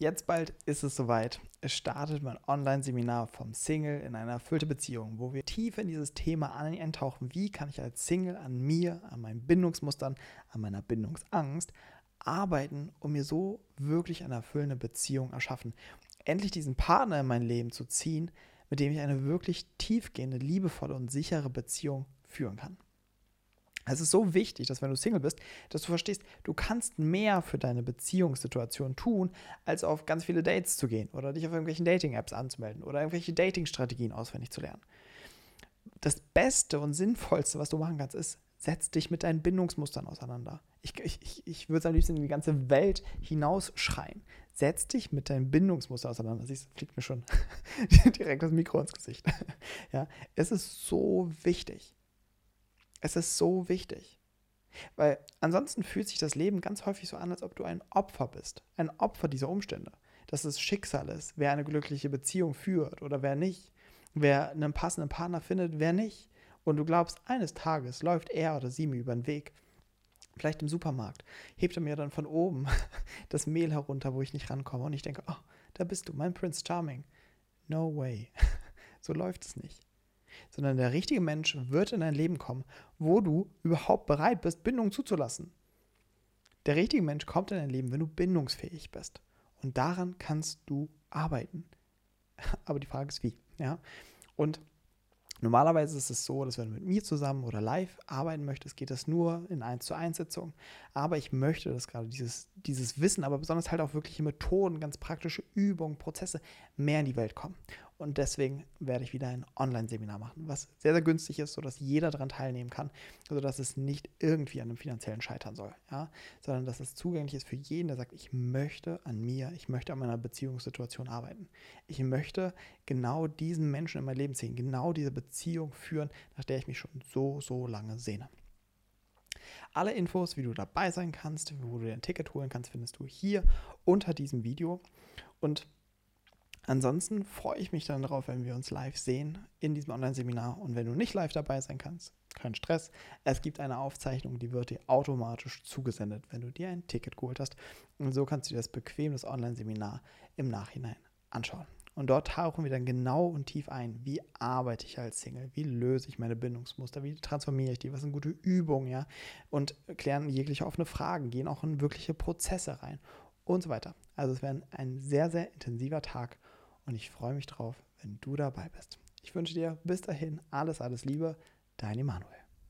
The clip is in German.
Jetzt bald ist es soweit. Es startet mein Online-Seminar vom Single in eine erfüllte Beziehung, wo wir tief in dieses Thema eintauchen. Wie kann ich als Single an mir, an meinen Bindungsmustern, an meiner Bindungsangst arbeiten, um mir so wirklich eine erfüllende Beziehung erschaffen. Endlich diesen Partner in mein Leben zu ziehen, mit dem ich eine wirklich tiefgehende, liebevolle und sichere Beziehung führen kann. Es ist so wichtig, dass wenn du Single bist, dass du verstehst, du kannst mehr für deine Beziehungssituation tun, als auf ganz viele Dates zu gehen oder dich auf irgendwelchen Dating-Apps anzumelden oder irgendwelche Dating-Strategien auswendig zu lernen. Das Beste und Sinnvollste, was du machen kannst, ist, setz dich mit deinen Bindungsmustern auseinander. Ich, ich, ich würde es am liebsten in die ganze Welt hinausschreien. Setz dich mit deinen Bindungsmustern auseinander. Siehst du, fliegt mir schon direkt das Mikro ins Gesicht. ja, es ist so wichtig. Es ist so wichtig. Weil ansonsten fühlt sich das Leben ganz häufig so an, als ob du ein Opfer bist. Ein Opfer dieser Umstände. Dass es Schicksal ist, wer eine glückliche Beziehung führt oder wer nicht. Wer einen passenden Partner findet, wer nicht. Und du glaubst, eines Tages läuft er oder sie mir über den Weg. Vielleicht im Supermarkt. Hebt er mir dann von oben das Mehl herunter, wo ich nicht rankomme. Und ich denke, oh, da bist du, mein Prince Charming. No way. So läuft es nicht sondern der richtige Mensch wird in dein Leben kommen, wo du überhaupt bereit bist, Bindung zuzulassen. Der richtige Mensch kommt in dein Leben, wenn du bindungsfähig bist. Und daran kannst du arbeiten. Aber die Frage ist, wie. Ja? Und Normalerweise ist es so, dass wenn du mit mir zusammen oder live arbeiten möchtest, geht das nur in 1 zu 1 Sitzungen. Aber ich möchte, dass gerade dieses, dieses Wissen, aber besonders halt auch wirkliche Methoden, ganz praktische Übungen, Prozesse mehr in die Welt kommen. Und deswegen werde ich wieder ein Online-Seminar machen, was sehr, sehr günstig ist, sodass jeder daran teilnehmen kann, sodass es nicht irgendwie an einem finanziellen scheitern soll, ja? sondern dass es zugänglich ist für jeden, der sagt, ich möchte an mir, ich möchte an meiner Beziehungssituation arbeiten. Ich möchte genau diesen Menschen in mein Leben ziehen, genau diese Beziehung führen, nach der ich mich schon so, so lange sehne. Alle Infos, wie du dabei sein kannst, wo du dir ein Ticket holen kannst, findest du hier unter diesem Video. Und Ansonsten freue ich mich dann darauf, wenn wir uns live sehen in diesem Online-Seminar. Und wenn du nicht live dabei sein kannst, kein Stress. Es gibt eine Aufzeichnung, die wird dir automatisch zugesendet, wenn du dir ein Ticket geholt hast. Und so kannst du dir das bequem, das Online-Seminar im Nachhinein anschauen. Und dort tauchen wir dann genau und tief ein, wie arbeite ich als Single, wie löse ich meine Bindungsmuster, wie transformiere ich die, was sind gute Übungen, ja, und klären jegliche offene Fragen, gehen auch in wirkliche Prozesse rein und so weiter. Also es wäre ein sehr, sehr intensiver Tag und ich freue mich drauf, wenn du dabei bist. Ich wünsche dir bis dahin alles, alles Liebe, dein Emanuel.